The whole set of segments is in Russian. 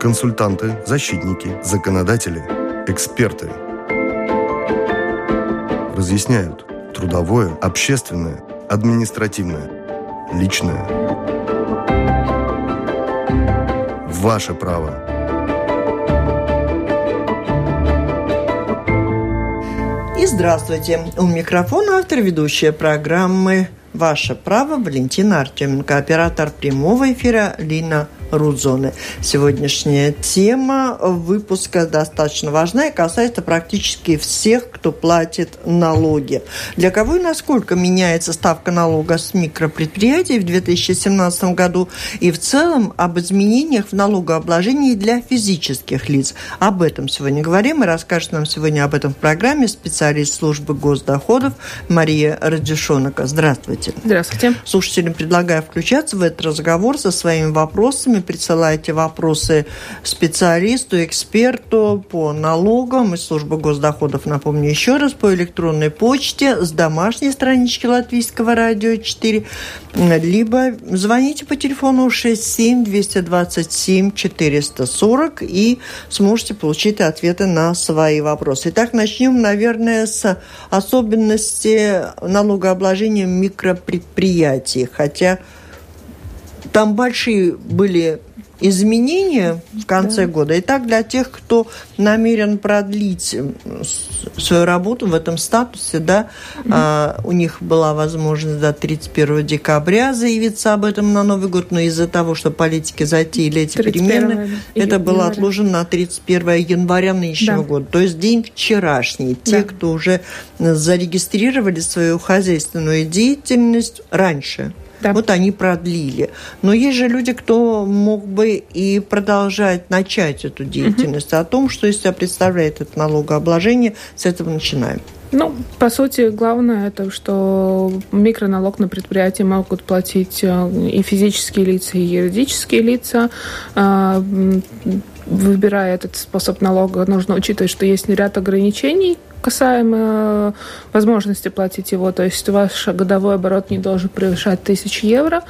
Консультанты, защитники, законодатели, эксперты. Разъясняют трудовое, общественное, административное, личное. Ваше право. И здравствуйте. У микрофона автор ведущая программы «Ваше право» Валентина Артеменко, оператор прямого эфира Лина Рудзоны. Сегодняшняя тема выпуска достаточно важна и касается практически всех, кто платит налоги. Для кого и насколько меняется ставка налога с микропредприятий в 2017 году и в целом об изменениях в налогообложении для физических лиц. Об этом сегодня говорим и расскажет нам сегодня об этом в программе специалист службы госдоходов Мария Радишонока. Здравствуйте. Здравствуйте. Слушателям предлагаю включаться в этот разговор со своими вопросами присылайте вопросы специалисту, эксперту по налогам из службы госдоходов, напомню еще раз, по электронной почте с домашней странички Латвийского радио 4, либо звоните по телефону 67 227 440 и сможете получить ответы на свои вопросы. Итак, начнем, наверное, с особенностей налогообложения микропредприятий, хотя там большие были изменения в конце да. года. И так для тех, кто намерен продлить свою работу в этом статусе, да, mm а, у них была возможность до 31 декабря заявиться об этом на Новый год, но из-за того, что политики затеяли эти перемены, это было отложено на 31 января нынешнего да. года. То есть день вчерашний. Те, да. кто уже зарегистрировали свою хозяйственную деятельность раньше. Да. Вот они продлили. Но есть же люди, кто мог бы и продолжать начать эту деятельность. Угу. О том, что из себя представляет это налогообложение, с этого начинаем. Ну, по сути, главное это, что микроналог на предприятии могут платить э, и физические лица, и юридические лица. Выбирая этот способ налога, нужно учитывать, что есть ряд ограничений, касаемо э, возможности платить его. То есть ваш годовой оборот не должен превышать 1000 евро,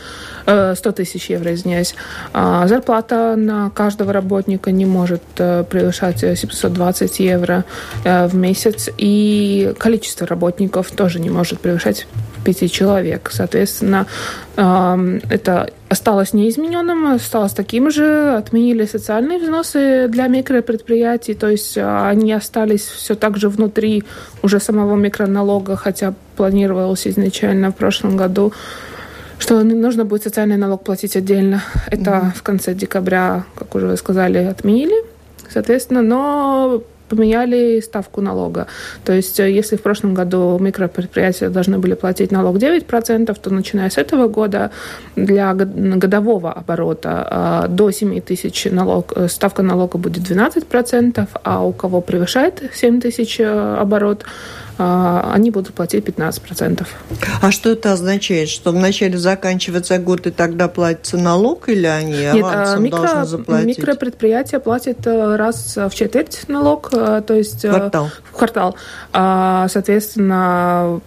100 э, тысяч евро, извиняюсь. А зарплата на каждого работника не может э, превышать 720 евро в месяц. И количество работников тоже не может превышать пяти человек. Соответственно, это осталось неизмененным, осталось таким же. Отменили социальные взносы для микропредприятий, то есть а, они остались все так же внутри уже самого микроналога, хотя планировалось изначально в прошлом году что нужно будет социальный налог платить отдельно. Это mm-hmm. в конце декабря, как уже вы сказали, отменили. Соответственно, но поменяли ставку налога. То есть, э, если в прошлом году микропредприятия должны были платить налог 9%, то начиная с этого года для годового оборота э, до 7 тысяч налог, э, ставка налога будет 12%, а у кого превышает 7 тысяч оборот, они будут платить 15%. А что это означает? Что вначале заканчивается год и тогда платится налог или они Нет, авансом микро, должны заплатить? Микропредприятия платят э, раз в четверть налог, э, то есть... Э, квартал. В квартал. А, соответственно,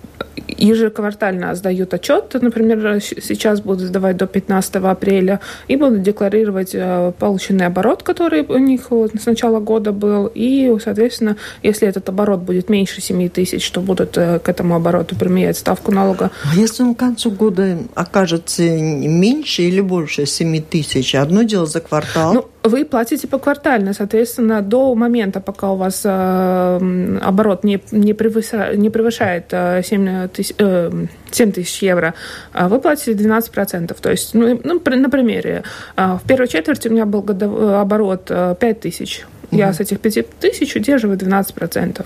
ежеквартально сдают отчет, например, сейчас будут сдавать до 15 апреля, и будут декларировать э, полученный оборот, который у них с начала года был, и, соответственно, если этот оборот будет меньше 7 тысяч, то будут э, к этому обороту применять ставку налога. А если он к концу года окажется меньше или больше 7 тысяч, одно дело за квартал? Ну, вы платите поквартально, соответственно, до момента, пока у вас э, оборот не, не, превышает, не превышает э, 7, тысяч, э, 7 тысяч евро, э, вы платите 12%. То есть, ну, ну на примере, э, в первой четверти у меня был годовой оборот э, 5 тысяч. Угу. Я с этих 5 тысяч удерживаю 12%.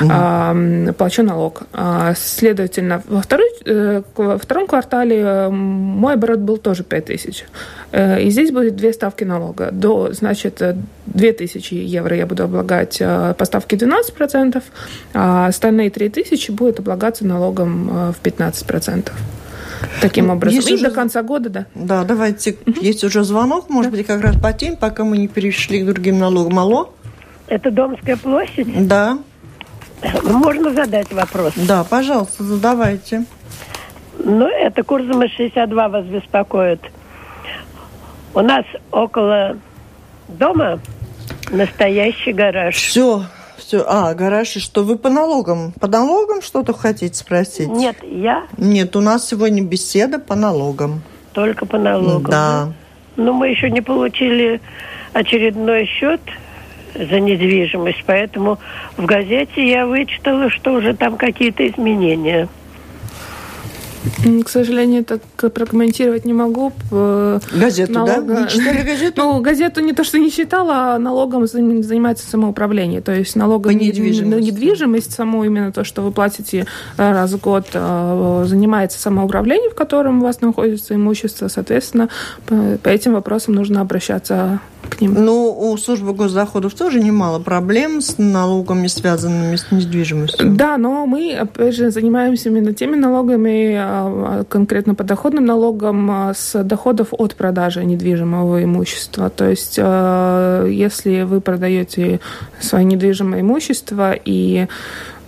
Угу. А, плачу налог. А, следовательно, во, второй, э, во втором квартале э, мой оборот был тоже 5 тысяч. Э, и здесь будет две ставки налога. До, значит, 2000 евро я буду облагать по ставке 12%, а остальные 3000 будут облагаться налогом в 15%. Таким ну, образом. Есть и уже... до конца года, да. Да, давайте. Угу. Есть уже звонок, может да. быть, как раз по теме, пока мы не перешли к другим налогам. Алло? Это Домская площадь? Да. Можно задать вопрос? Да, пожалуйста, задавайте. Ну, это Курзума 62 вас беспокоит. У нас около Дома настоящий гараж. Все, все. А, гараж, и что вы по налогам? По налогам что-то хотите спросить? Нет, я Нет, у нас сегодня беседа по налогам. только по налогам. Да. Но мы еще не получили очередной счет за недвижимость, поэтому в газете я вычитала, что уже там какие-то изменения. К сожалению, так прокомментировать не могу. Газету, да? налога- Не читали газету? Ну, газету не то, что не читала, а налогом зан- занимается самоуправление. То есть налогом на недвижимость, саму именно то, что вы платите э, раз в год, э, занимается самоуправление, в котором у вас находится имущество. Соответственно, по, этим вопросам нужно обращаться к ним. Ну, у службы госдоходов тоже немало проблем с налогами, связанными с недвижимостью. Да, но мы, опять же, занимаемся именно теми налогами, а, конкретно подоходным налогом а, с доходов от продажи недвижимого имущества. То есть, а, если вы продаете свое недвижимое имущество и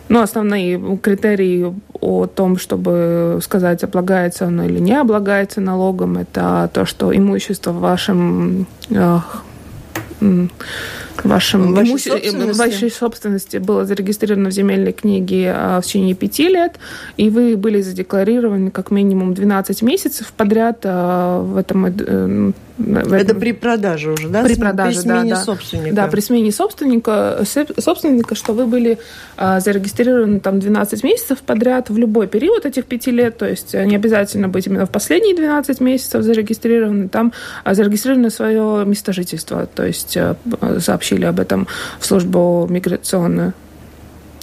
ну, основные критерии о том, чтобы сказать, облагается оно или не облагается налогом, это то, что имущество в вашем вашем Вашей имуще- э, собственности? вашей собственности было зарегистрировано в земельной книге а, в течение пяти лет, и вы были задекларированы как минимум 12 месяцев подряд а, в этом... э, в Это этом- при продаже уже, да? при продаже, при смене да, да. собственника. Да, при смене собственника, собственника, что вы были а, зарегистрированы там 12 месяцев подряд в любой период этих пяти лет, то есть э, не обязательно быть именно в последние 12 месяцев зарегистрированы, там зарегистрировано свое место жительства, то есть э, сообщили об этом в службу миграционную.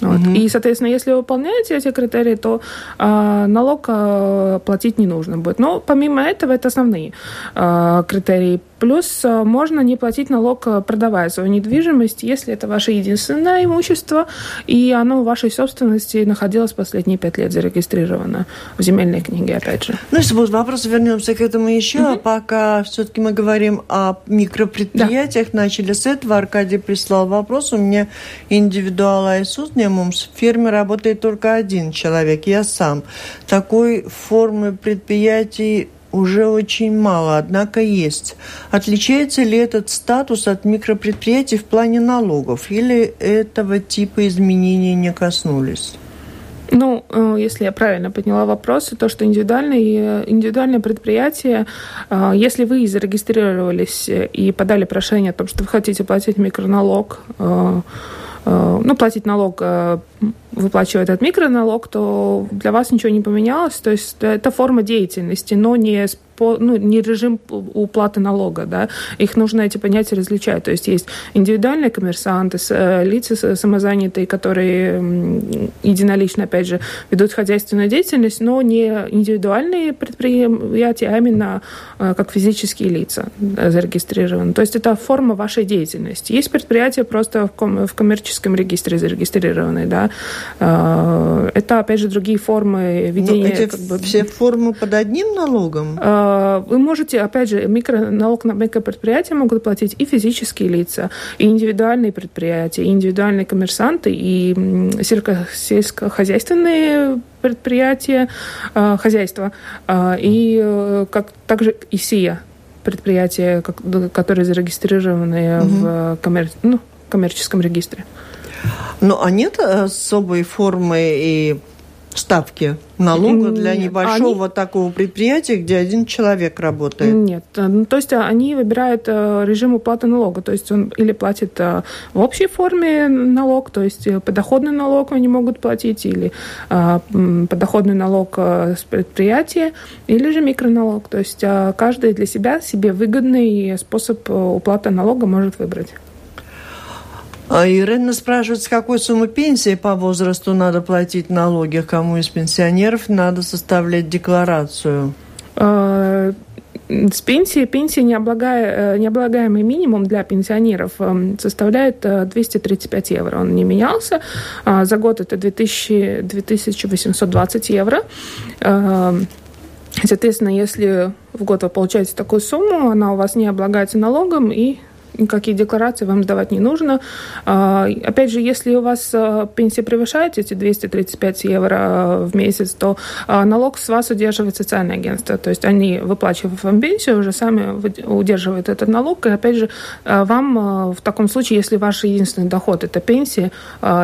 Вот. Мгм. И, соответственно, если вы выполняете эти критерии, то а, налог а, платить не нужно будет. Но помимо этого, это основные а, критерии. Плюс а, можно не платить налог, а, продавая свою недвижимость, если это ваше единственное имущество, и оно в вашей собственности находилось последние пять лет зарегистрировано в земельной книге, опять же. Ну, если будут вопросы, вернемся к этому еще. А пока все-таки мы говорим о микропредприятиях, начали с этого. Аркадий прислал вопрос. У меня индивидуал Айсус, в фирме работает только один человек, я сам. Такой формы предприятий уже очень мало, однако есть. Отличается ли этот статус от микропредприятий в плане налогов? Или этого типа изменений не коснулись? Ну, э, если я правильно поняла вопрос, то, что индивидуальные, индивидуальное предприятие, э, если вы зарегистрировались и подали прошение о том, что вы хотите платить микроналог, э, э, ну, платить налог, э, выплачивая этот микроналог, то для вас ничего не поменялось. То есть это форма деятельности, но не, спо- ну, не режим уплаты налога. Да? Их нужно эти понятия различать. То есть есть индивидуальные коммерсанты, э, лица самозанятые, которые единолично, опять же, ведут хозяйственную деятельность, но не индивидуальные предприятия, а именно э, как физические лица да, зарегистрированы. То есть это форма вашей деятельности. Есть предприятия просто в, ком- в коммерческом регистре зарегистрированные, да. Э, Это, опять же, другие формы Ну, ведения. эти как бы, все формы под одним налогом? Э, Вы можете, опять же, микро, налог на микропредприятия могут платить и физические лица, и индивидуальные предприятия, и индивидуальные коммерсанты, и сельскохозяйственные предприятия, э, хозяйства, э, и э, как, также и СИА предприятия, которые зарегистрированы в коммер- ну, коммерческом регистре. Ну, а нет особой формы и ставки налога для небольшого такого предприятия, где один человек работает? Нет. э, ну, То есть э, они выбирают э, режим уплаты налога. То есть он или платит в общей форме налог, то есть подоходный налог они могут платить, или подоходный налог с предприятия, или же микроналог. То есть каждый для себя себе выгодный способ уплаты налога может выбрать. А Ирина спрашивает, с какой суммы пенсии по возрасту надо платить налоги, кому из пенсионеров надо составлять декларацию? Э, С пенсии, пенсия необлагая, э, необлагаемый минимум для пенсионеров э, составляет э, 235 евро. Он не менялся. А За год это 2000, 2820 евро. Э, Соответственно, если в год вы получаете такую сумму, она у вас не облагается налогом, и никакие декларации вам сдавать не нужно. А, опять же, если у вас а, пенсия превышает эти 235 евро в месяц, то налог с вас удерживает социальное агентство. То есть они, выплачивают вам пенсию, уже сами удерживают этот налог. И опять же, вам в таком случае, если ваш единственный доход – это пенсия,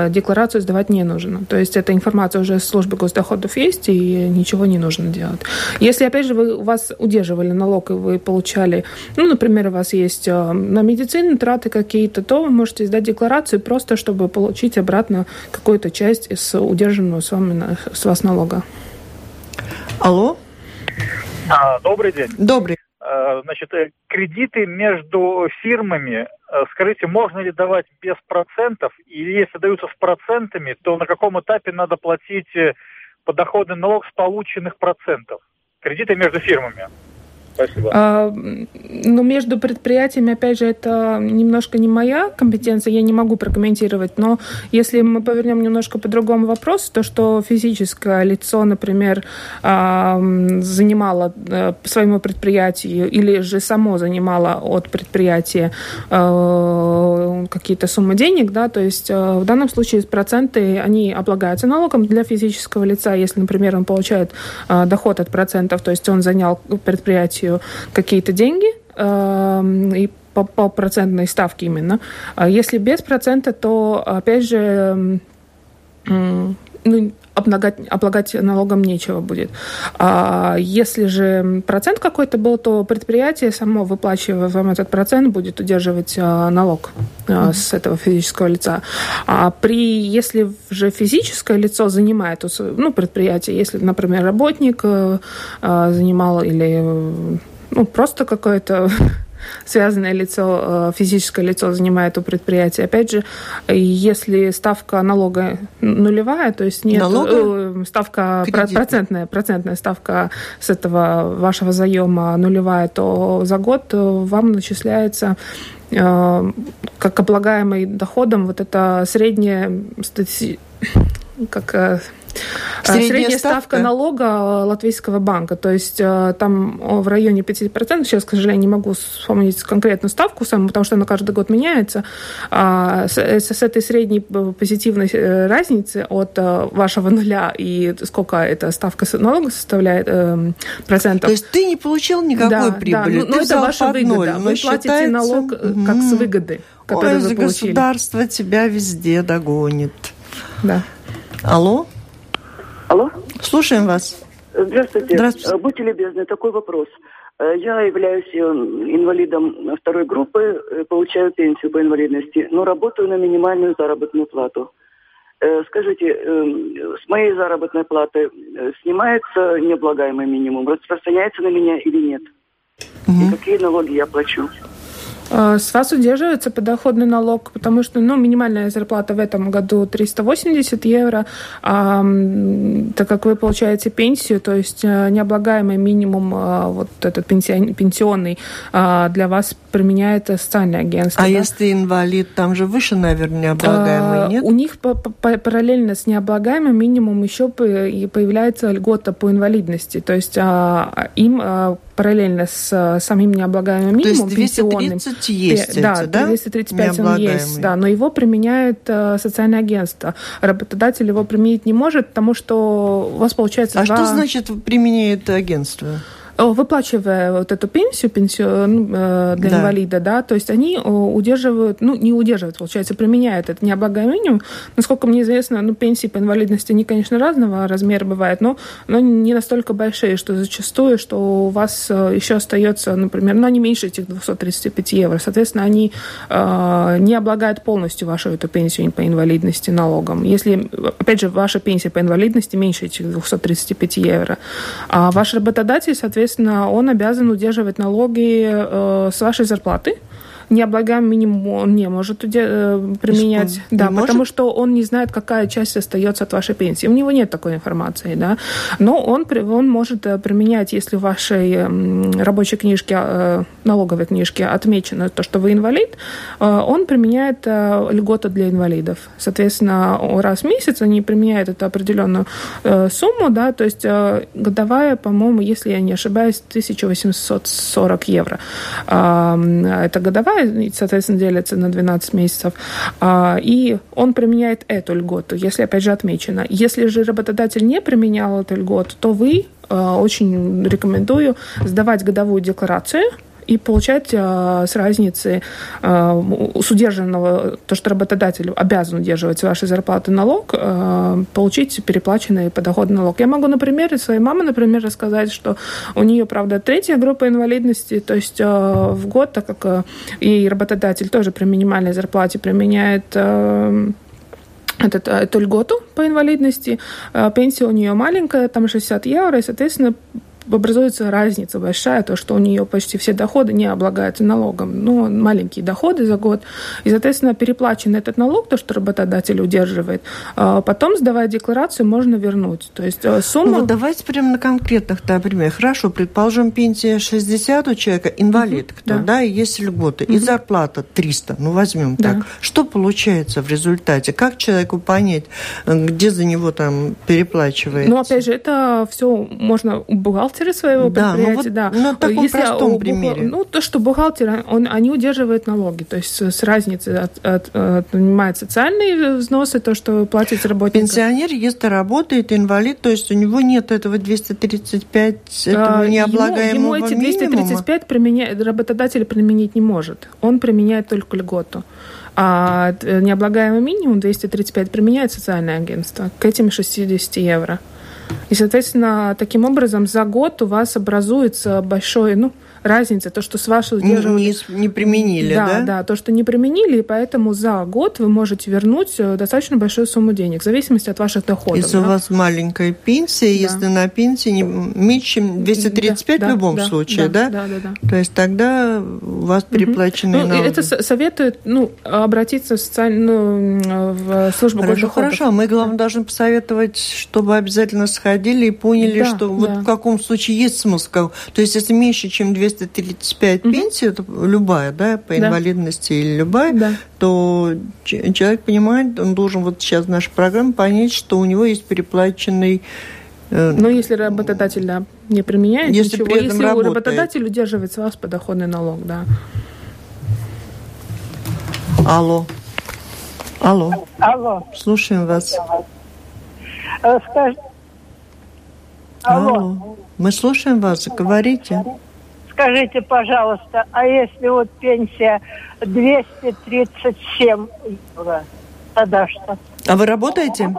декларацию сдавать не нужно. То есть эта информация уже с службы госдоходов есть, и ничего не нужно делать. Если, опять же, вы, у вас удерживали налог, и вы получали, ну, например, у вас есть на медицину траты какие-то, то вы можете сдать декларацию просто, чтобы получить обратно какую-то часть из удержанного с, вами, с вас налога. Алло? А, добрый день. Добрый. А, значит, э, кредиты между фирмами, э, скажите, можно ли давать без процентов? Или если даются с процентами, то на каком этапе надо платить э, подоходный налог с полученных процентов? Кредиты между фирмами. Спасибо. А, ну, между предприятиями, опять же, это немножко не моя компетенция, я не могу прокомментировать, но если мы повернем немножко по другому вопросу, то, что физическое лицо, например, а, занимало а, своему предприятию или же само занимало от предприятия а, какие-то суммы денег, да, то есть а, в данном случае проценты, они облагаются налогом для физического лица, если, например, он получает доход от процентов, то есть он занял предприятие полностью какие-то деньги, эм, и по, по процентной ставке именно. А если без процента, то, опять же, ну, облагать, облагать налогом нечего будет. А если же процент какой-то был, то предприятие само, выплачивая вам этот процент, будет удерживать а, налог а, с этого физического лица. А при, если же физическое лицо занимает, ну, предприятие, если, например, работник а, занимал или ну, просто какое-то связанное лицо, э, физическое лицо занимает у предприятия. Опять же, если ставка налога нулевая, то есть нет Налога? Э, ставка процентная, процентная ставка с этого вашего заема нулевая, то за год вам начисляется э, как облагаемый доходом вот это средняя как средняя, Средняя ставка? ставка налога Латвийского банка. То есть э, там в районе 5%. Сейчас, к сожалению, не могу вспомнить конкретную ставку саму, потому что она каждый год меняется. А с, с этой средней позитивной э, разницы от э, вашего нуля и сколько эта ставка налога составляет э, процентов. То есть ты не получил никакой да, прибыли. Да, ну, но это ваша выгода. Ноль, вы платите считается... налог как с выгоды, которую Ой, вы получили. государство тебя везде догонит. Да. Алло? Алло? Слушаем вас. Здравствуйте. Здравствуйте. Э, будьте любезны, такой вопрос. Э, я являюсь э, инвалидом второй группы, получаю пенсию по инвалидности, но работаю на минимальную заработную плату. Скажите, с моей заработной платы снимается необлагаемый минимум, распространяется на меня или нет? Угу. И какие налоги я плачу? А, с вас удерживается подоходный налог, потому что ну, минимальная зарплата в этом году 380 евро, а, так как вы получаете пенсию, то есть э, необлагаемый минимум, а, вот этот пенсионный, а, для вас применяет социальное агентство. А да? если инвалид, там же выше, наверное, необлагаемый, нет? У них параллельно с необлагаемым минимум еще появляется льгота по инвалидности, то есть им параллельно с самим необлагаемым минимумом, То есть 230 есть да, эти, да? 235 он есть, да, но его применяет э, социальное агентство. Работодатель его применить не может, потому что у вас получается А два... что значит применяет агентство? Выплачивая вот эту пенсию, пенсию ну, э, для да. инвалида, да, то есть они удерживают, ну, не удерживают, получается, применяют это необлагаемый минимум. Насколько мне известно, ну, пенсии по инвалидности, они, конечно, разного размера бывают, но, но не настолько большие, что зачастую, что у вас э, еще остается, например, ну, они меньше этих 235 евро. Соответственно, они э, не облагают полностью вашу эту пенсию по инвалидности налогом. Если, опять же, ваша пенсия по инвалидности меньше этих 235 евро, а ваш работодатель, соответственно, соответственно, он обязан удерживать налоги э, с вашей зарплаты необлагаемый минимум он не может э, применять. Что, да, потому может? что он не знает, какая часть остается от вашей пенсии. У него нет такой информации, да. Но он, он может э, применять, если в вашей рабочей книжке, э, налоговой книжке отмечено то, что вы инвалид, он применяет льготу для инвалидов. Соответственно, раз в месяц они применяют эту определенную сумму, да, то есть годовая, по-моему, если я не ошибаюсь, 1840 евро. Это годовая и, соответственно, делится на 12 месяцев. А, и он применяет эту льготу, если, опять же, отмечено. Если же работодатель не применял эту льготу, то вы очень рекомендую сдавать годовую декларацию и получать э, с разницы э, с удержанного, то, что работодатель обязан удерживать с вашей зарплаты налог, э, получить переплаченный подоходный налог. Я могу на примере своей мамы, например, рассказать, что у нее, правда, третья группа инвалидности, то есть э, в год, так как э, и работодатель тоже при минимальной зарплате применяет э, этот, эту льготу по инвалидности. Пенсия у нее маленькая, там 60 евро, и, соответственно, образуется разница большая, то, что у нее почти все доходы не облагаются налогом. Ну, маленькие доходы за год. И, соответственно, переплачен этот налог, то, что работодатель удерживает, а потом, сдавая декларацию, можно вернуть. То есть э, сумма... Ну, вот давайте прямо на конкретных да, примерах. Хорошо, предположим, пенсия 60 у человека, инвалид, кто, да. да, и есть льготы, угу. и зарплата 300, ну, возьмем да. так. Что получается в результате? Как человеку понять, где за него там переплачивается? Ну, опять же, это все можно у бухгалтера бухгалтеры своего да, предприятия, ну вот да. На таком Если простом у, примере. Ну, то, что бухгалтер, он, они удерживают налоги, то есть с разницы от, от, отнимают социальные взносы, то, что вы платите работникам. Пенсионер, если работает, инвалид, то есть у него нет этого 235, этого а, необлагаемого ему, ему эти 235 применя... работодатель применить не может. Он применяет только льготу. А необлагаемый минимум 235 применяет социальное агентство к этим 60 евро. И, соответственно, таким образом за год у вас образуется большой, ну, разница, то, что с вашего удерживания... Не, не применили, да? Да, да, то, что не применили, и поэтому за год вы можете вернуть э, достаточно большую сумму денег, в зависимости от ваших доходов. Если да? у вас маленькая пенсия, да. если на пенсии не меньше, чем 235 да, в любом да, случае, да, да? Да, да, да. То есть тогда у вас переплаченные угу. ну, налоги. Это советует ну, обратиться в, социальную, ну, в службу хорошо. Хорошо, мы, главное, должны посоветовать, чтобы обязательно сходили и поняли, да, что да. вот в каком случае есть смысл. То есть если меньше, чем 200 235 угу. пенсия, это любая, да, по да. инвалидности или любая, да. то человек понимает, он должен вот сейчас в нашей программе понять, что у него есть переплаченный э, ну, если работодатель да, не применяет если ничего, если работает. работодатель удерживает с вас подоходный налог, да. Алло. Алло. Алло. Слушаем вас. Э, скажи... Алло. Алло. Мы слушаем вас, говорите. Скажите, пожалуйста, а если вот пенсия 237 евро, тогда что? А вы работаете?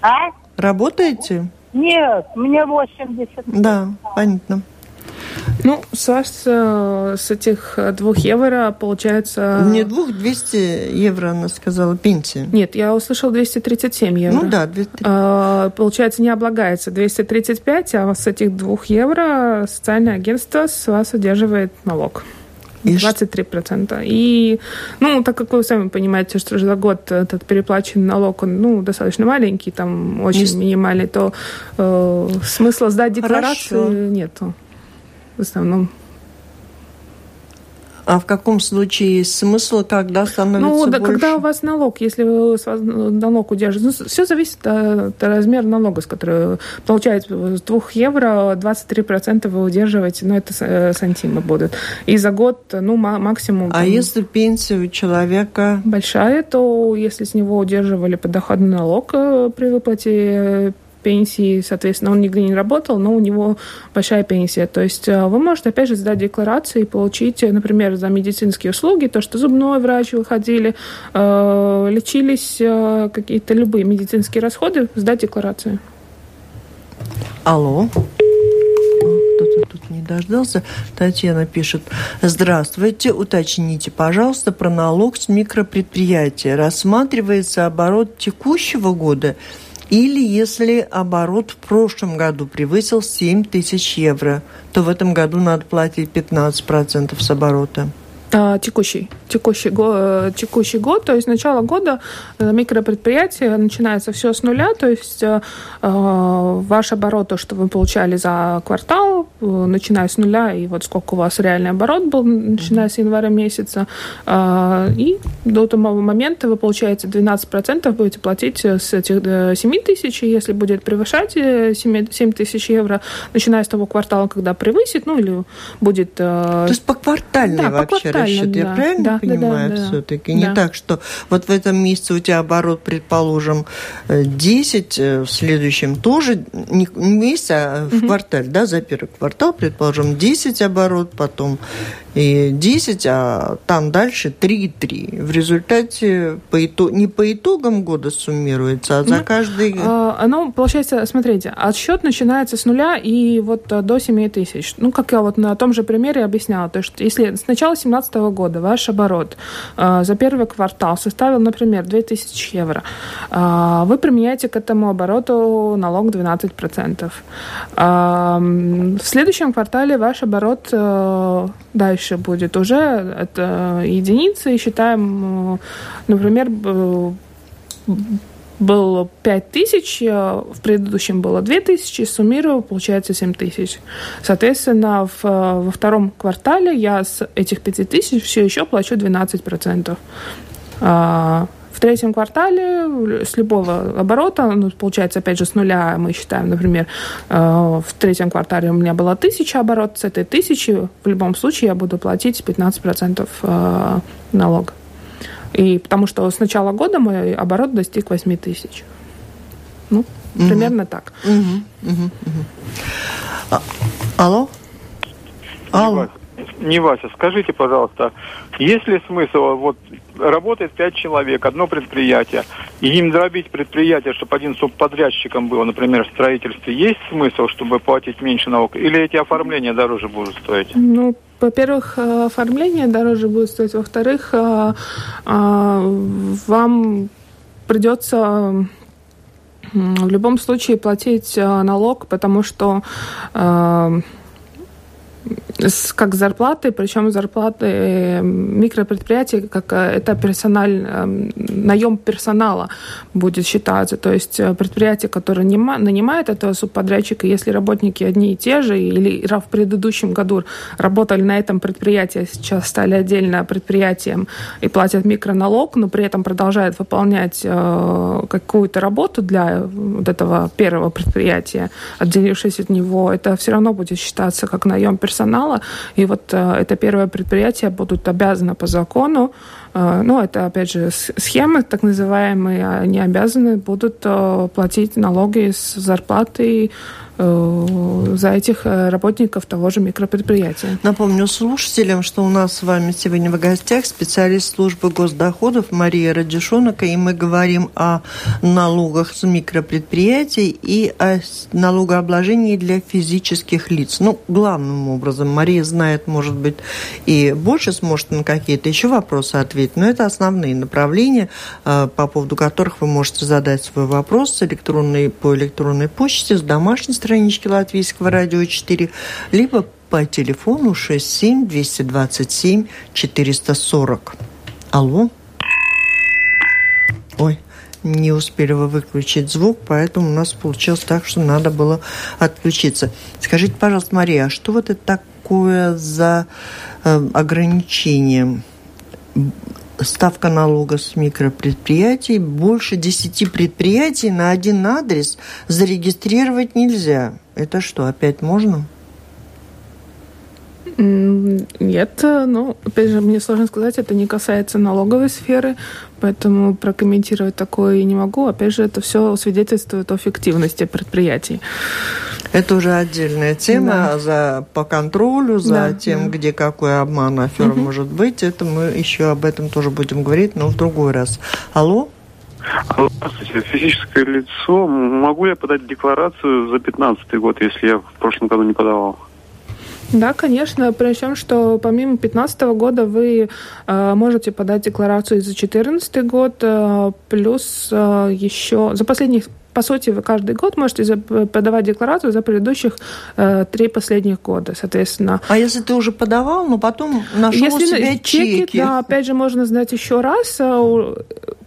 А? Работаете? Нет, мне 80. Да, понятно. Ну, с вас э, с этих двух евро получается... Не двух, 200 евро, она сказала, пенсия. Нет, я услышала 237 евро. Ну да, 200. А, получается, не облагается 235, а с этих двух евро социальное агентство с вас удерживает налог. 23%. И, ну, так как вы сами понимаете, что за год этот переплаченный налог, он, ну, достаточно маленький, там очень Не... минимальный, то э, смысла сдать декларацию Хорошо. нету в основном. А в каком случае смысл, когда становится Ну, да, больше? когда у вас налог, если вы налог удерживаете, ну, все зависит от, от размера налога, с которого получается с 2 евро 23% вы удерживаете, ну, это э, сантимы будут. И за год, ну, максимум... А там, если пенсия у человека... Большая, то если с него удерживали подоходный налог э, при выплате пенсии, соответственно, он нигде не работал, но у него большая пенсия. То есть э, вы можете, опять же, сдать декларацию и получить, э, например, за медицинские услуги, то, что зубной врач вы ходили, э, лечились, какие-то любые медицинские расходы, сдать декларацию. Алло кто-то тут не дождался. Татьяна пишет. Здравствуйте. Уточните, пожалуйста, про налог с микропредприятия. Рассматривается оборот текущего года или если оборот в прошлом году превысил 7 тысяч евро, то в этом году надо платить 15% с оборота. А, текущий, текущий, го, текущий год, то есть начало года э, микропредприятие начинается все с нуля, то есть э, э, ваш оборот, то, что вы получали за квартал, э, начиная с нуля, и вот сколько у вас реальный оборот был, начиная с января месяца, э, и до того момента вы получаете 12%, будете платить с этих 7 э, тысяч, если будет превышать 7, 7 тысяч евро, начиная с того квартала, когда превысит, ну или будет... Э, то есть по квартальной да, вообще расчет. Да. Я правильно да, понимаю да, да, все-таки? Да. Не так, что вот в этом месяце у тебя оборот, предположим, э, 10, э, в следующем тоже, не месяц, а в угу. кварталь, да, за первый квартал, предположим, 10 оборот, потом и 10, а там дальше 3,3. В результате по итог... не по итогам года суммируется, а за ну, каждый... Э, ну, получается, смотрите, отсчет начинается с нуля и вот э, до 7 тысяч. Ну, как я вот на том же примере объясняла, то есть если сначала 17 2019 года ваш оборот э, за первый квартал составил, например, 2000 евро, э, вы применяете к этому обороту налог 12%. Э, в следующем квартале ваш оборот дальше будет уже от единицы, и считаем, например, было 5 тысяч, э, в предыдущем было 2 тысячи, суммирую, получается 7 тысяч. Соответственно, в, э, во втором квартале я с этих 5 тысяч все еще плачу 12%. А, в третьем квартале с любого оборота, ну, получается, опять же, с нуля мы считаем, например, э, в третьем квартале у меня было тысяча оборот, с этой тысячи в любом случае я буду платить 15% налога. И потому что с начала года мой оборот достиг 8 тысяч. Ну, угу. примерно так. Угу. Угу. А, алло? Алло. Не Вася, скажите, пожалуйста, есть ли смысл, вот работает пять человек, одно предприятие, и им дробить предприятие, чтобы один субподрядчиком был, например, в строительстве, есть смысл, чтобы платить меньше налог? Или эти оформления дороже будут стоить? Ну, во-первых, э, оформление дороже будет стоить. Во-вторых, э, э, вам придется в любом случае платить налог, потому что как зарплаты, причем зарплаты э, микропредприятий, как э, это персональ, эм, наем персонала будет считаться. То есть э, предприятие, которое нанимает этого субподрядчика, если работники одни и те же, или в предыдущем году работали на этом предприятии, а сейчас стали отдельно предприятием и платят микроналог, но при этом продолжают выполнять какую-то работу для вот этого первого предприятия, отделившись от него, это все равно будет считаться как наем персонала, персонала. И вот э, это первое предприятие будут обязаны по закону, э, ну, это, опять же, схемы так называемые, они обязаны будут э, платить налоги с зарплаты за этих э, работников того же микропредприятия. Напомню слушателям, что у нас с вами сегодня в гостях специалист службы госдоходов Мария Радишонока, и мы говорим о налогах с микропредприятий и о налогообложении для физических лиц. Ну, главным образом, Мария знает, может быть, и больше сможет на какие-то еще вопросы ответить, но это основные направления, э, по поводу которых вы можете задать свой вопрос электронной, по электронной почте с домашней страничке Латвийского радио 4, либо по телефону 67 227 440. Алло. Ой, не успели вы выключить звук, поэтому у нас получилось так, что надо было отключиться. Скажите, пожалуйста, Мария, а что вот это такое за э, ограничение? Ставка налога с микропредприятий. Больше 10 предприятий на один адрес зарегистрировать нельзя. Это что, опять можно? Нет, ну, опять же, мне сложно сказать, это не касается налоговой сферы, поэтому прокомментировать такое не могу. Опять же, это все свидетельствует о фиктивности предприятий. Это уже отдельная тема да. за по контролю, за да, тем, да. где какой обман афера угу. может быть. Это мы еще об этом тоже будем говорить, но в другой раз. Алло? Здравствуйте. Физическое лицо. Могу я подать декларацию за 2015 год, если я в прошлом году не подавал? Да, конечно. Причем, что помимо 2015 года вы э, можете подать декларацию за 2014 год, э, плюс э, еще за последних по сути, вы каждый год можете подавать декларацию за предыдущих э, три последних года, соответственно. А если ты уже подавал, но потом нашел если себе чеки? чеки? Да, опять же, можно сдать еще раз.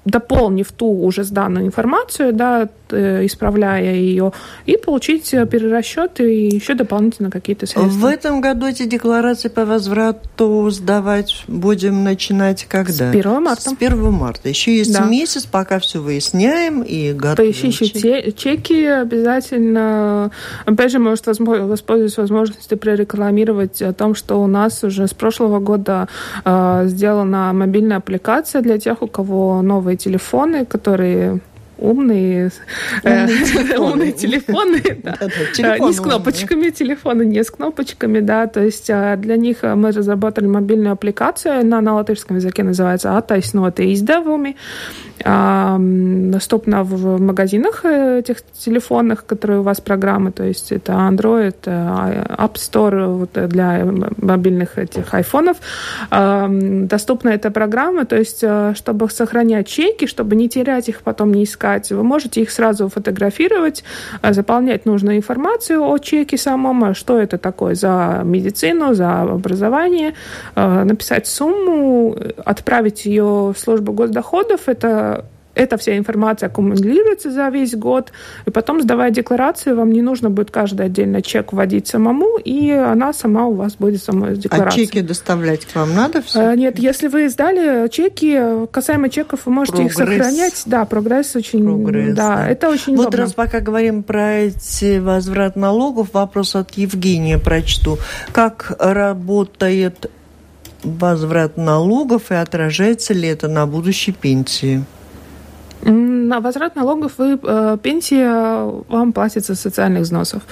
Дополнив ту уже сданную информацию, да, э, исправляя ее, и получить э, перерасчет и еще дополнительно какие-то средства. В этом году эти декларации по возврату сдавать будем начинать когда? С 1 марта. С 1 марта. Еще есть да. месяц, пока все выясняем и готовим. Поищите чеки обязательно. Опять же, может воспользоваться возможностью прорекламировать о том, что у нас уже с прошлого года э, сделана мобильная аппликация для тех, у кого новые телефоны, которые умные, э, умные телефоны, не с кнопочками, телефоны не с кнопочками, да, то есть а, для них мы разработали мобильную аппликацию, она на латышском языке называется «Attaisnotie издevumi», доступна в магазинах э, этих телефонных, которые у вас программы, то есть это Android, э, App Store вот для мобильных этих айфонов. Доступна эта программа, то есть чтобы сохранять чеки, чтобы не терять их, потом не искать. Вы можете их сразу фотографировать, э, заполнять нужную информацию о чеке самом, что это такое за медицину, за образование, э, написать сумму, отправить ее в службу госдоходов. Это эта вся информация аккумулируется за весь год, и потом, сдавая декларацию, вам не нужно будет каждый отдельно чек вводить самому, и она сама у вас будет сама с декларацией. А чеки доставлять к вам надо все? А, нет, если вы сдали чеки, касаемо чеков, вы можете прогресс. их сохранять. Да, прогресс очень... Прогресс, да, да, это очень Вот удобно. раз пока говорим про эти возврат налогов, вопрос от Евгения прочту. Как работает возврат налогов и отражается ли это на будущей пенсии? На возврат налогов вы, э, пенсия вам платится с социальных взносов.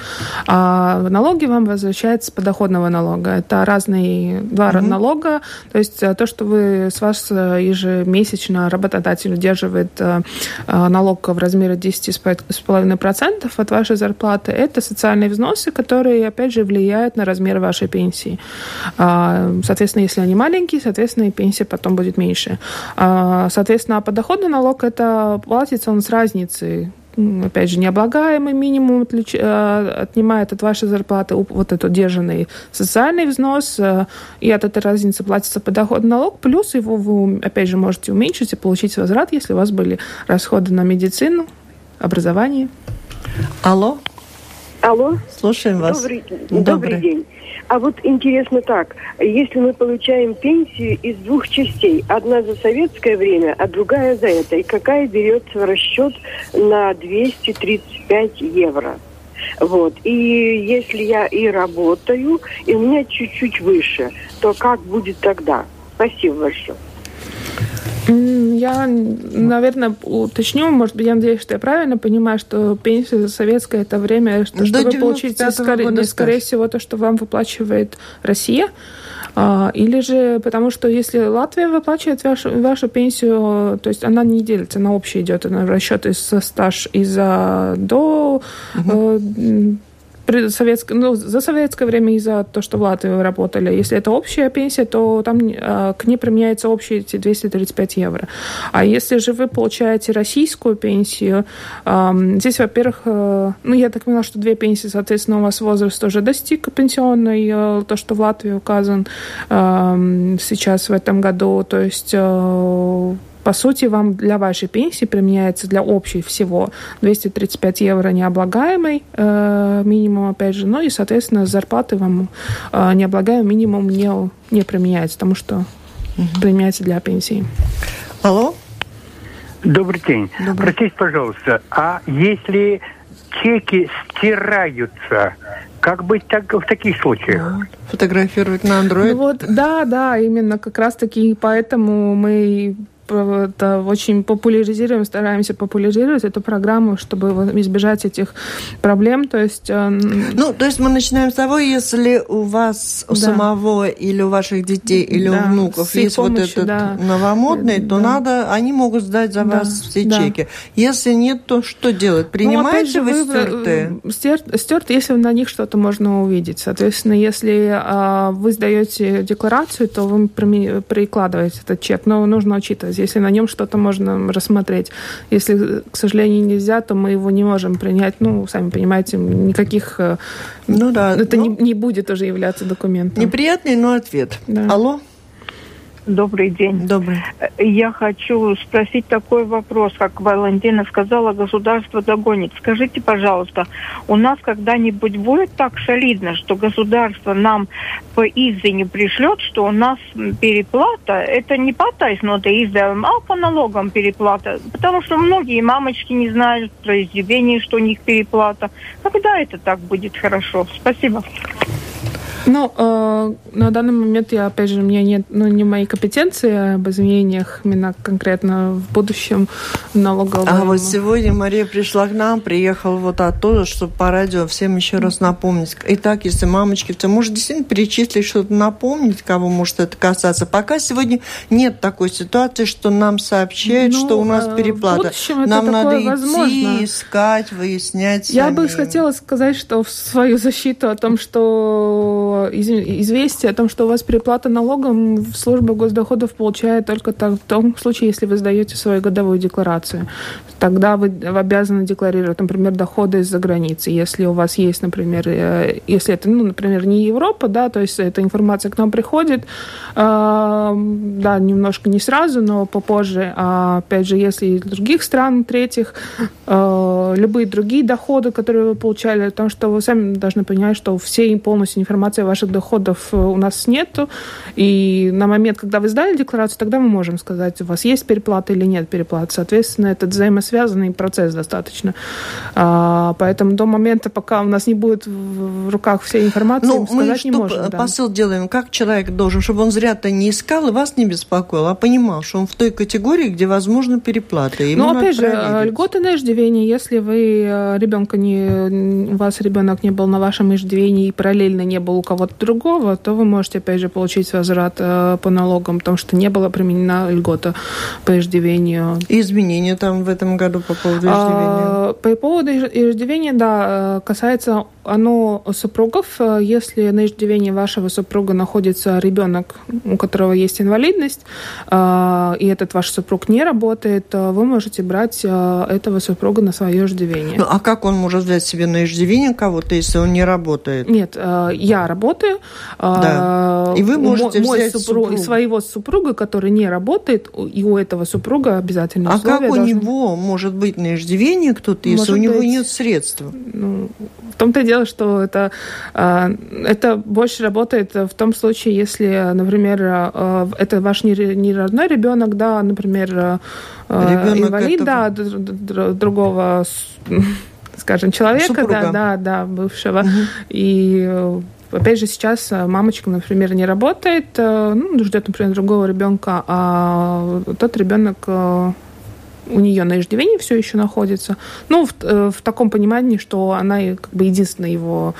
А налоги вам возвращаются с подоходного налога. Это разные два угу. налога. То есть э, то, что вы с вас э, ежемесячно работодатель удерживает налог в размере 10,5% от вашей зарплаты, это социальные взносы, которые, опять же, влияют на размер вашей пенсии. А, соответственно, если они маленькие, соответственно, и пенсия потом будет меньше. А, соответственно, подоходный налог это платится он с разницей опять же, необлагаемый минимум отлич... Э, отнимает от вашей зарплаты вот этот держанный социальный взнос, э, и от этой разницы платится подоходный налог, плюс его вы, опять же, можете уменьшить и получить возврат, если у вас были расходы на медицину, образование. Алло. Алло. Слушаем вас. Добрый, добрый. добрый день. А вот интересно так, если мы получаем пенсию из двух частей, одна за советское время, а другая за это, и какая берется в расчет на 235 евро? Вот. И если я и работаю, и у меня чуть-чуть выше, то как будет тогда? Спасибо большое. Я, наверное, уточню, может быть, я надеюсь, что я правильно понимаю, что пенсия за советское это время, что, что вы получите, скорее, скорее всего, то, что вам выплачивает Россия. А, или же, потому что если Латвия выплачивает вашу, вашу пенсию, то есть она не делится, на общий идет, она расчет из стаж из-за до угу советское, ну, за советское время и за то, что в Латвии работали. Если это общая пенсия, то там э, к ней применяются общие эти 235 евро. А если же вы получаете российскую пенсию, э, здесь, во-первых, э, ну, я так поняла, что две пенсии, соответственно, у вас возраст уже достиг пенсионный, э, то, что в Латвии указан э, сейчас в этом году. То есть э, по сути, вам для вашей пенсии применяется для общей всего 235 евро необлагаемый э, минимум, опять же, ну и, соответственно, зарплаты вам э, необлагаемый минимум не, не применяется, потому что угу. применяется для пенсии. Алло? Добрый день. Добрый. Простите, пожалуйста, а если чеки стираются, как быть так, в таких случаях? Да. Фотографировать на Android? Ну вот, да, да, именно как раз таки поэтому мы это очень популяризируем, стараемся популяризировать эту программу, чтобы избежать этих проблем. То есть, э, ну, то есть мы начинаем с того, если у вас у да. самого или у ваших детей или да, у внуков есть помощью, вот этот да. новомодный, то да. надо, они могут сдать за да. вас все да. чеки. Если нет, то что делать? Ну, Принимаете ну, вы стертые? Стер, стерт, если на них что-то можно увидеть. Соответственно, если а, вы сдаете декларацию, то вы прикладываете этот чек, но нужно учитывать если на нем что-то можно рассмотреть. Если, к сожалению, нельзя, то мы его не можем принять. Ну, сами понимаете, никаких... Э, ну да. Это ну, не, не будет уже являться документом. Неприятный, но ответ. Да. Алло? Добрый день. Добрый. Я хочу спросить такой вопрос, как Валентина сказала, государство догонит. Скажите, пожалуйста, у нас когда-нибудь будет так солидно, что государство нам по ИЗе не пришлет, что у нас переплата, это не по тайсноте издаваем, а по налогам переплата. Потому что многие мамочки не знают про издевение, что у них переплата. Когда это так будет хорошо? Спасибо. Ну, э, на данный момент я, опять же, у меня нет, ну, не мои компетенции об изменениях именно конкретно в будущем налоговом. А вот сегодня Мария пришла к нам, приехала вот оттуда, чтобы по радио всем еще раз напомнить. Итак, если мамочки, ты можешь действительно перечислить что-то, напомнить, кого может это касаться. Пока сегодня нет такой ситуации, что нам сообщают, ну, что у нас э, переплата. Нам надо идти, искать, выяснять. Я сами. бы хотела сказать, что в свою защиту о том, что известие о том, что у вас переплата налогом служба госдоходов получает только в том случае, если вы сдаете свою годовую декларацию. Тогда вы обязаны декларировать, например, доходы из-за границы. Если у вас есть, например, э, если это, ну, например, не Европа, да, то есть эта информация к нам приходит, э, да, немножко не сразу, но попозже. А, опять же, если из других стран, третьих, э, любые другие доходы, которые вы получали, потому что вы сами должны понимать, что все полностью информация ваших доходов э, у нас нету. И на момент, когда вы сдали декларацию, тогда мы можем сказать, у вас есть переплата или нет переплаты. Соответственно, этот взаимосвязанный процесс достаточно. А, поэтому до момента, пока у нас не будет в руках всей информации, ну, сказать мы не можем. Да. Посыл делаем, как человек должен, чтобы он зря-то не искал и вас не беспокоил, а понимал, что он в той категории, где возможно переплата. Ну, опять же, льготы на иждивение, если вы э, ребенка не, у вас ребенок не был на вашем иждивении и параллельно не был кого-то другого, то вы можете, опять же, получить возврат э, по налогам, потому что не была применена льгота по иждивению. И изменения там в этом году по поводу а, иждивения? По поводу иждивения, да, э, касается оно супругов. Э, если на иждивении вашего супруга находится ребенок, у которого есть инвалидность, и этот ваш супруг не работает, вы можете брать этого супруга на свое иждивение. Ну, а как он может взять себе на иждивение кого-то, если он не работает? Нет, я работаю работаю. Да. И вы можете мой взять супруг, супруг. своего супруга, который не работает, и у этого супруга обязательно А как у должны... него может быть на иждивении кто-то, если может у него быть... нет средств? Ну, в том-то и дело, что это, а, это больше работает в том случае, если, например, а, это ваш не родной ребенок, да, например, а, ребенок инвалид, это... да, другого скажем, человека, Супруга. да, да, да, бывшего. Угу. И Опять же, сейчас э, мамочка, например, не работает, э, ну, ждет, например, другого ребенка, а тот ребенок э, у нее на иждивении все еще находится. Ну, в, в таком понимании, что она как бы единственная его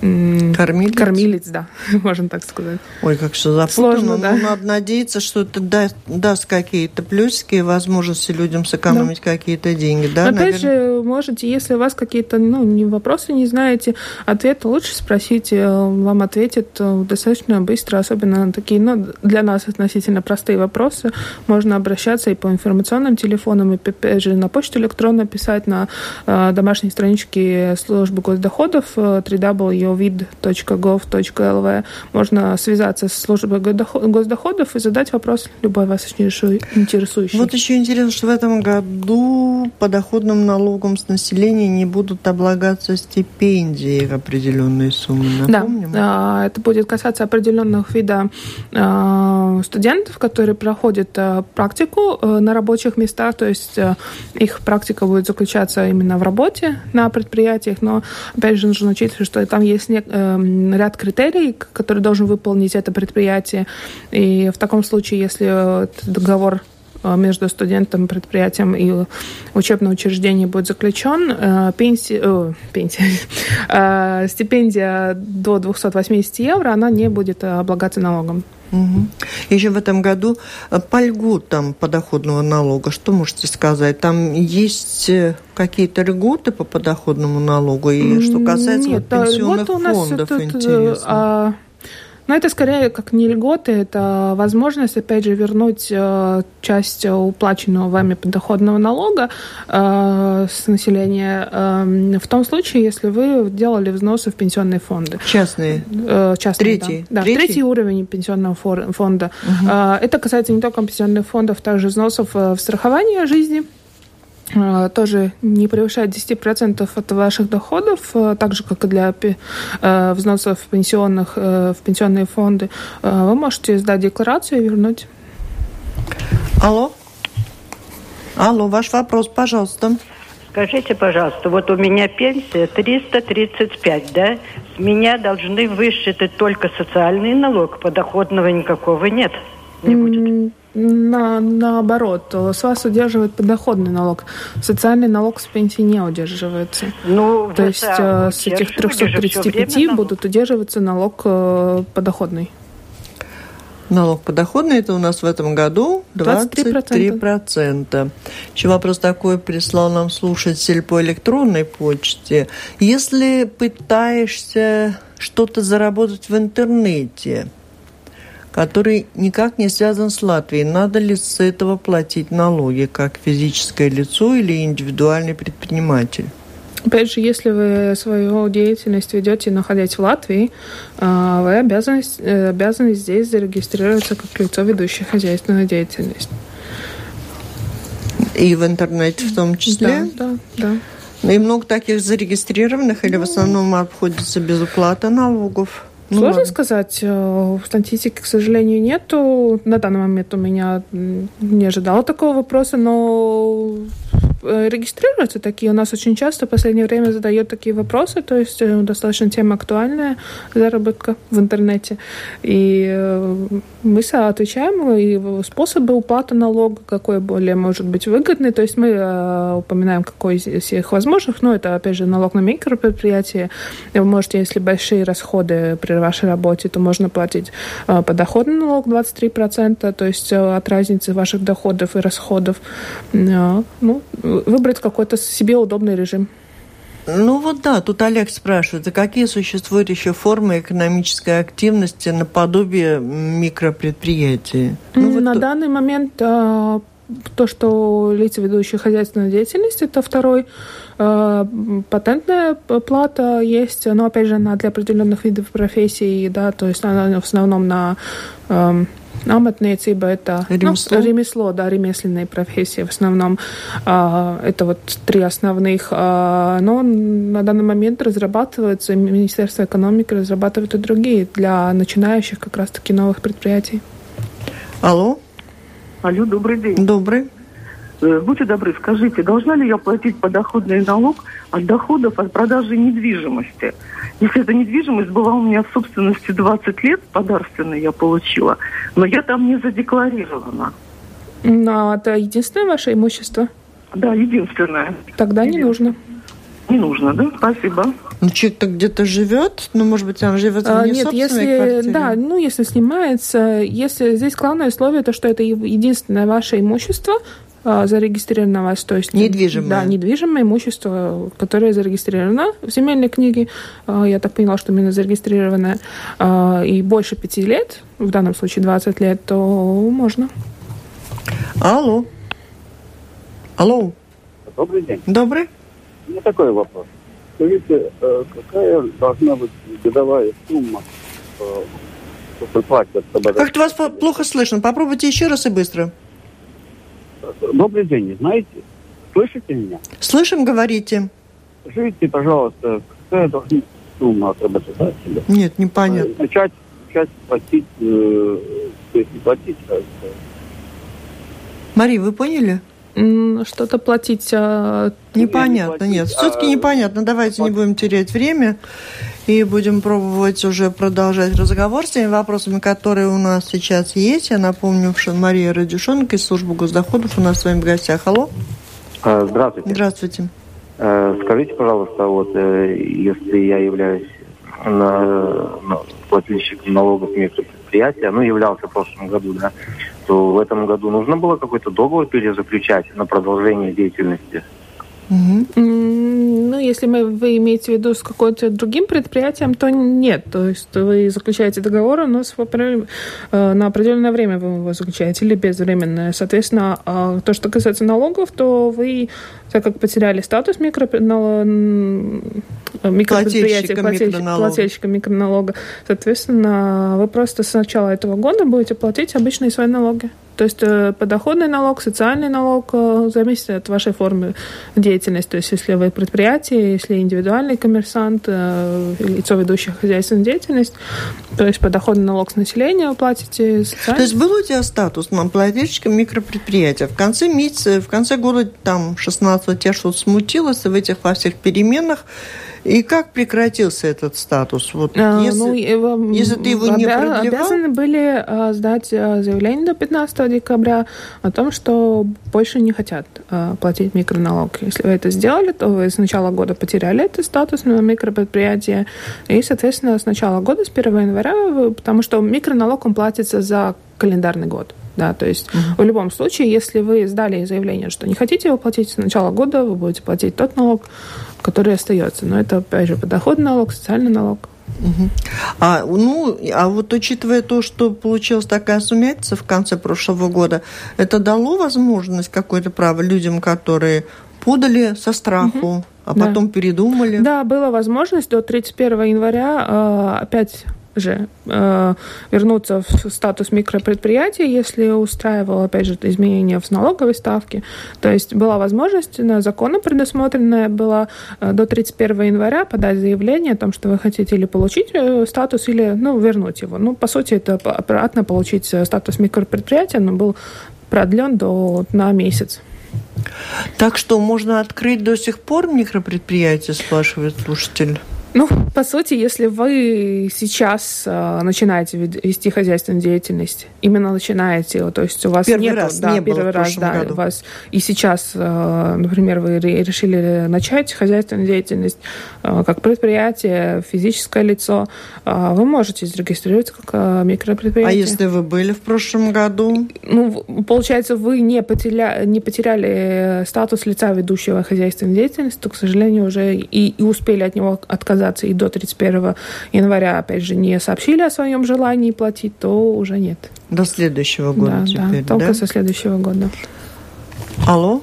Кормилец? Кормилец, да, можно так сказать. Ой, как все запутано Сложно, ну, да? Ну, надо надеяться, что это даст, даст какие-то плюсики возможности людям сэкономить да. какие-то деньги, да? Но, опять же, можете, если у вас какие-то ну, не вопросы не знаете, ответ лучше спросите, э, вам ответят э, достаточно быстро, особенно такие, ну, для нас относительно простые вопросы. Можно обращаться и по информационным телефонам, и, опять же, на почту электронно писать, на э, домашней страничке службы госдоходов 3W yourvid.gov.lv. Можно связаться с службой госдоходов и задать вопрос любой вас интересующий. Вот еще интересно, что в этом году подоходным налогом с населения не будут облагаться стипендии в определенные суммы. Напомним? Да, а, это будет касаться определенных видов а, студентов, которые проходят а, практику э, на рабочих местах, то есть э, их практика будет заключаться именно в работе на предприятиях, но опять же нужно учитывать, что там есть эм, ряд критерий, которые должен выполнить это предприятие. И в таком случае, если договор э, между студентом, предприятием и учебным учреждением будет заключен, э, пенсия, э, пенсия, э, стипендия до 280 евро, она не будет облагаться налогом. Угу. Еще в этом году э, по льготам подоходного налога, что можете сказать? Там есть э, какие-то льготы по подоходному налогу? И что касается Нет, вот пенсионных у нас фондов, тут, интересно. А, Но это скорее как не льготы, это возможность, опять же, вернуть э, часть уплаченного вами подоходного налога э, с населения э, в том случае, если вы делали взносы в пенсионные фонды. Частные? Э, частные, третий? Да, да третий? третий уровень пенсионного фонда. Угу. Это касается не только пенсионных фондов, также взносов в страхование жизни тоже не превышает 10% от ваших доходов, э, так же, как и для э, взносов пенсионных, в пенсионные фонды, вы можете сдать декларацию и вернуть. Алло. Алло, ваш вопрос, пожалуйста. Скажите, пожалуйста, вот у меня пенсия 335, да? С меня должны высчитать только социальный налог, подоходного никакого нет. Не будет на, наоборот, с вас удерживает подоходный налог. Социальный налог с пенсии не удерживается. Ну, То есть э, с этих 335 будут удерживаться налог э, подоходный. Налог подоходный это у нас в этом году 23%. 23%. Еще вопрос такой прислал нам слушатель по электронной почте. Если пытаешься что-то заработать в интернете, который никак не связан с Латвией. Надо ли с этого платить налоги, как физическое лицо или индивидуальный предприниматель? Опять же, если вы свою деятельность ведете, находясь в Латвии, а, вы обязаны, э, обязаны здесь зарегистрироваться как лицо, ведущее хозяйственную деятельность. И в интернете в том числе? Да, да, да. И много таких зарегистрированных или в основном обходится без уплаты налогов? Ну, Сложно ладно. сказать. Э, статистики, к сожалению, нету. На данный момент у меня не ожидала такого вопроса, но регистрируются такие. У нас очень часто в последнее время задают такие вопросы, то есть э, достаточно тема актуальная заработка в интернете. И э, мы отвечаем, и способы уплаты налога, какой более может быть выгодный. То есть мы упоминаем, какой из всех возможных. Но это, опять же, налог на микропредприятие. Вы можете, если большие расходы при вашей работе, то можно платить подоходный налог 23%, то есть от разницы ваших доходов и расходов. Ну, выбрать какой-то себе удобный режим. Ну вот да, тут Олег спрашивает, а какие существуют еще формы экономической активности наподобие микропредприятий? Ну, На вот данный момент а, то, что лица, ведущие хозяйственную деятельность, это второй. А, патентная плата есть, но опять же она для определенных видов профессий, да, то есть она в основном на Аmatniecība это ремесло, ну, ремесло да, ремесленные профессии в основном. А, это вот три основных. А, но на данный момент разрабатываются, Министерство экономики разрабатывает и другие для начинающих как раз-таки новых предприятий. Алло. Алло, добрый день. Добрый. Э, будьте добры, скажите, должна ли я платить подоходный налог от доходов от продажи недвижимости? Если эта недвижимость была у меня в собственности 20 лет, подарственной я получила, но я там не задекларирована. Но это единственное ваше имущество? Да, единственное. Тогда не нужно. Не нужно, да? Спасибо. Ну, человек-то где-то живет, ну, может быть, он живет а, в не Нет, если, квартире. да, ну, если снимается, если здесь главное условие, то, что это единственное ваше имущество, а, зарегистрировано вас, то есть... Недвижимое. Да, недвижимое имущество, которое зарегистрировано в земельной книге, а, я так поняла, что именно зарегистрированное, а, и больше пяти лет, в данном случае 20 лет, то можно. Алло. Алло. Добрый день. Добрый. У меня такой вопрос. Скажите, э, какая должна быть годовая сумма, э, что платят? Как-то вас плохо слышно. Попробуйте еще раз и быстро. Добрый день, знаете? Слышите меня? Слышим, говорите. Скажите, пожалуйста, какая должна сумма от работодателя? Нет, непонятно. Начать, начать платить, э, то есть не платить, а... Мария, вы поняли? Что-то платить... А... Непонятно, не нет. Все-таки а... непонятно. Давайте не будем терять время и будем пробовать уже продолжать разговор с теми вопросами, которые у нас сейчас есть. Я напомню, что Мария Радюшенко из службы госдоходов у нас с вами в гостях. Алло. А, здравствуйте. Здравствуйте. Э, скажите, пожалуйста, вот э, если я являюсь на, на плательщиком налогов микропредприятия, ну, являлся в прошлом году, да, то в этом году нужно было какой-то договор перезаключать на продолжение деятельности? Угу. Ну, если мы, вы имеете в виду с каким-то другим предприятием, то нет. То есть вы заключаете договор, но с, э, на определенное время вы его заключаете или безвременное. Соответственно, а то, что касается налогов, то вы, так как потеряли статус микро, микропредприятия, плательщика, плательщика микроналога, соответственно, вы просто с начала этого года будете платить обычные свои налоги. То есть э, подоходный налог, социальный налог э, зависит от вашей формы деятельности. То есть если вы предприятие, если индивидуальный коммерсант, э, лицо, ведущее хозяйственную деятельность, то есть подоходный налог с населения вы платите. Социальный... То есть был у тебя статус плательщика микропредприятия. В конце месяца, в конце года, там, 16 тебя что-то смутилось, в этих во всех переменах и как прекратился этот статус? Вот а, если, ну, если ты его обя- не продлевал... Обязаны были а, сдать а, заявление до 15 декабря о том, что больше не хотят а, платить микроналог. Если вы это сделали, то вы с начала года потеряли этот статус на микропредприятие. И, соответственно, с начала года, с 1 января, вы, потому что микроналог он платится за календарный год. Да, то есть mm-hmm. в любом случае, если вы сдали заявление, что не хотите его платить с начала года, вы будете платить тот налог, который остается. Но это, опять же, подоходный налог, социальный налог. Угу. А, ну, а вот учитывая то, что получилась такая сумятица в конце прошлого года, это дало возможность какое-то право людям, которые подали со страху, угу. а потом да. передумали? Да, была возможность до 31 января э, опять же э, вернуться в статус микропредприятия, если устраивал, опять же, изменения в налоговой ставке. То есть была возможность, на законом предусмотренная была э, до 31 января подать заявление о том, что вы хотите или получить э, статус, или ну, вернуть его. Ну, по сути, это обратно получить э, статус микропредприятия, но был продлен до, на месяц. Так что можно открыть до сих пор микропредприятие, спрашивает слушатель. Ну, по сути, если вы сейчас э, начинаете вести хозяйственную деятельность, именно начинаете, то есть у вас первый нет, раз да, не первый было раз, да, году. у вас и сейчас, э, например, вы решили начать хозяйственную деятельность э, как предприятие, физическое лицо, э, вы можете зарегистрироваться как э, микропредприятие. А если вы были в прошлом году? Ну, получается, вы не потеряли, не потеряли статус лица ведущего хозяйственной деятельности, то, к сожалению, уже и, и успели от него отказаться организации и до 31 января, опять же, не сообщили о своем желании платить, то уже нет. До следующего года да, теперь, да? Только со следующего года. Алло?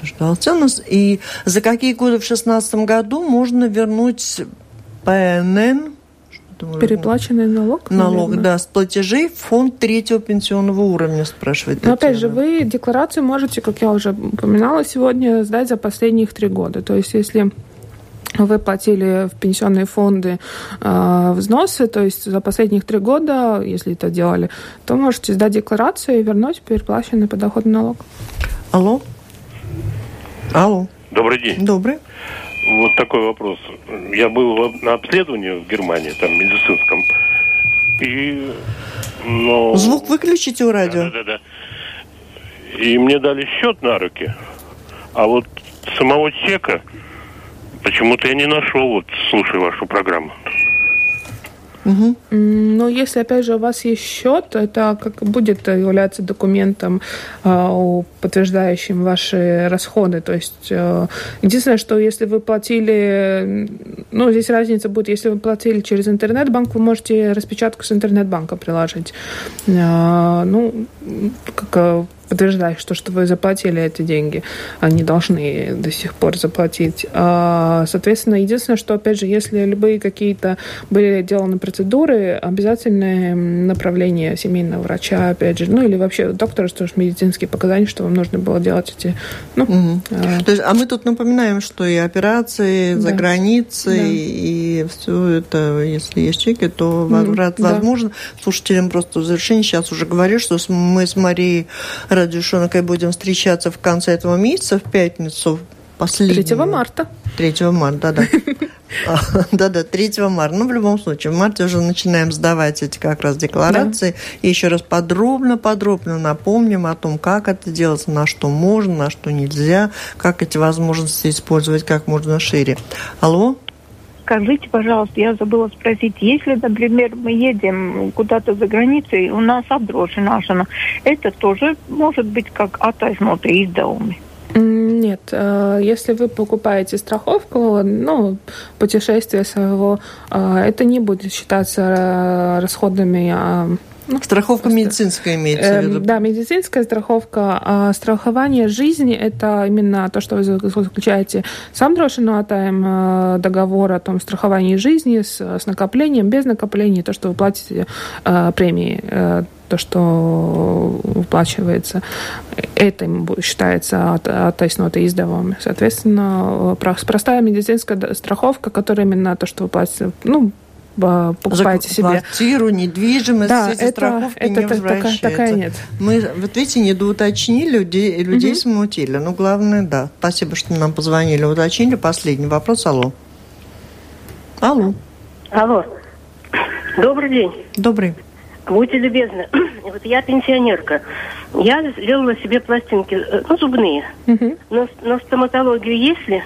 Дождался нас. И за какие годы в 2016 году можно вернуть ПНН Переплаченный налог? Налог, наверное. да, с платежей в фонд третьего пенсионного уровня, спрашивает Но опять же, вы декларацию можете, как я уже упоминала сегодня, сдать за последних три года. То есть, если вы платили в пенсионные фонды э, взносы, то есть за последних три года, если это делали, то можете сдать декларацию и вернуть переплаченный подоходный налог. Алло? Алло. Добрый день. Добрый. Вот такой вопрос. Я был на обследовании в Германии, там, медицинском. И... Но... Звук выключите у радио. Да, да, да. И мне дали счет на руки. А вот самого чека Почему-то я не нашел, вот слушая вашу программу. Угу. Но если, опять же, у вас есть счет, это как будет являться документом, э, подтверждающим ваши расходы. То есть э, единственное, что если вы платили, ну, здесь разница будет, если вы платили через интернет-банк, вы можете распечатку с интернет-банка приложить. Э, ну, как подтверждает, что, что вы заплатили эти деньги, они должны до сих пор заплатить. А, соответственно, единственное, что, опять же, если любые какие-то были сделаны процедуры, обязательное направление семейного врача, опять же, ну или вообще доктора, что же медицинские показания, что вам нужно было делать эти... Ну, угу. а... То есть, а мы тут напоминаем, что и операции да. за границей, да. и все это, если есть чеки, то возврат да. возможен. Слушателям просто в завершении сейчас уже говорю, что мы с Марией радиошонкой будем встречаться в конце этого месяца, в пятницу. Последнюю. 3 марта. 3 марта, да-да. Да-да, 3 марта. Ну, в любом случае, в марте уже начинаем сдавать эти как раз декларации. Да. И еще раз подробно-подробно напомним о том, как это делается, на что можно, на что нельзя, как эти возможности использовать как можно шире. Алло? Скажите, пожалуйста, я забыла спросить, если, например, мы едем куда-то за границей, у нас отдрочена, это тоже может быть как атаisnotie издevumi? Нет, если вы покупаете страховку, ну, путешествие своего, это не будет считаться расходами ну, страховка просто, медицинская имеется в виду? Э, да, медицинская страховка. А страхование жизни – это именно то, что вы заключаете сам дрошинуатаем э, договор о том страховании жизни с, с накоплением, без накопления, то, что вы платите э, премии э, то, что выплачивается, это считается от, оттайснотой издавом. Соответственно, простая медицинская страховка, которая именно то, что вы платите, ну, покупаете За себе. квартиру, недвижимость, да, эти это, страховки это не такая, такая нет. Мы, вот видите, недоуточнили, людей, людей угу. смутили. Ну, главное, да. Спасибо, что нам позвонили, уточнили. Последний вопрос. Алло. Алло. Алло. Добрый день. Добрый. Будьте любезны. Вот я пенсионерка. Я сделала себе пластинки, э, ну, зубные. Угу. Но, но стоматологию есть ли?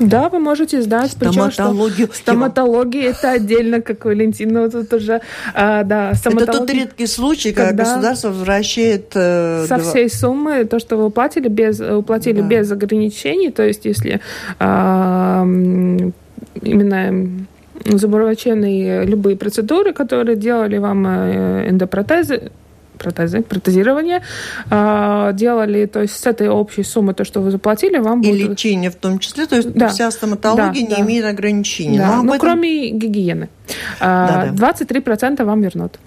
Да, вы можете сдать. Стоматологию. Причем, стоматология это отдельно, как Валентина тут уже. А, да, это тот редкий случай, когда, когда государство возвращает... Э, со всей суммы, то, что вы уплатили, без, уплатили да. без ограничений, то есть если а, именно зубоврачебные любые процедуры, которые делали вам э, эндопротезы, протезы, протезирование, а, делали, то есть с этой общей суммы, то, что вы заплатили, вам И будет... лечение в том числе, то есть да. вся стоматология да, не да. имеет ограничений. Да. Ну, этом... кроме гигиены. Да, да. 23% вам вернут.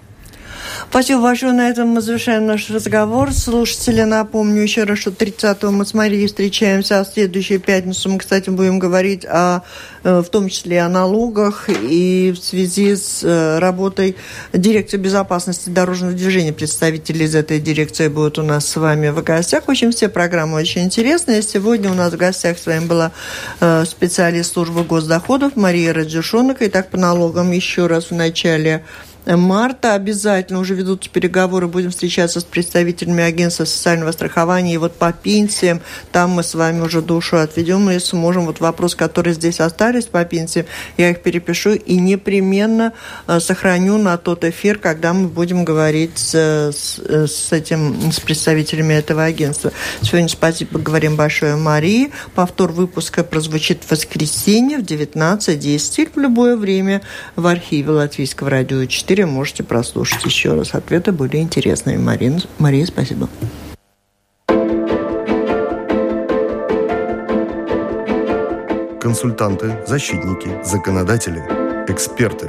Спасибо большое. На этом мы завершаем наш разговор. Слушатели, напомню еще раз, что 30-го мы с Марией встречаемся, а в следующую пятницу мы, кстати, будем говорить о, э, в том числе о налогах и в связи с э, работой дирекции безопасности дорожного движения. Представители из этой дирекции будут у нас с вами в гостях. В общем, все программы очень интересные. Сегодня у нас в гостях с вами была э, специалист службы госдоходов Мария Радюшонок. Итак, по налогам еще раз в начале марта обязательно уже ведутся переговоры, будем встречаться с представителями агентства социального страхования. И вот по пенсиям, там мы с вами уже душу отведем, если сможем. Вот вопрос, которые здесь остались по пенсиям, я их перепишу и непременно э, сохраню на тот эфир, когда мы будем говорить с, с, с этим, с представителями этого агентства. Сегодня спасибо говорим большое Марии. Повтор выпуска прозвучит в воскресенье в 19.10 в любое время в архиве Латвийского радио 4 эфире можете прослушать еще раз. Ответы были интересными. Марин, Мария, спасибо. Консультанты, защитники, законодатели, эксперты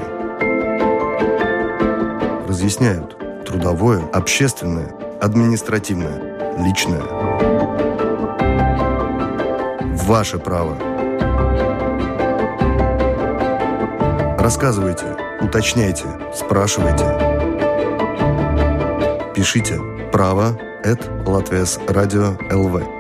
разъясняют трудовое, общественное, административное, личное. Ваше право. Рассказывайте Уточняйте, спрашивайте. Пишите право at Латвияс радио ЛВ.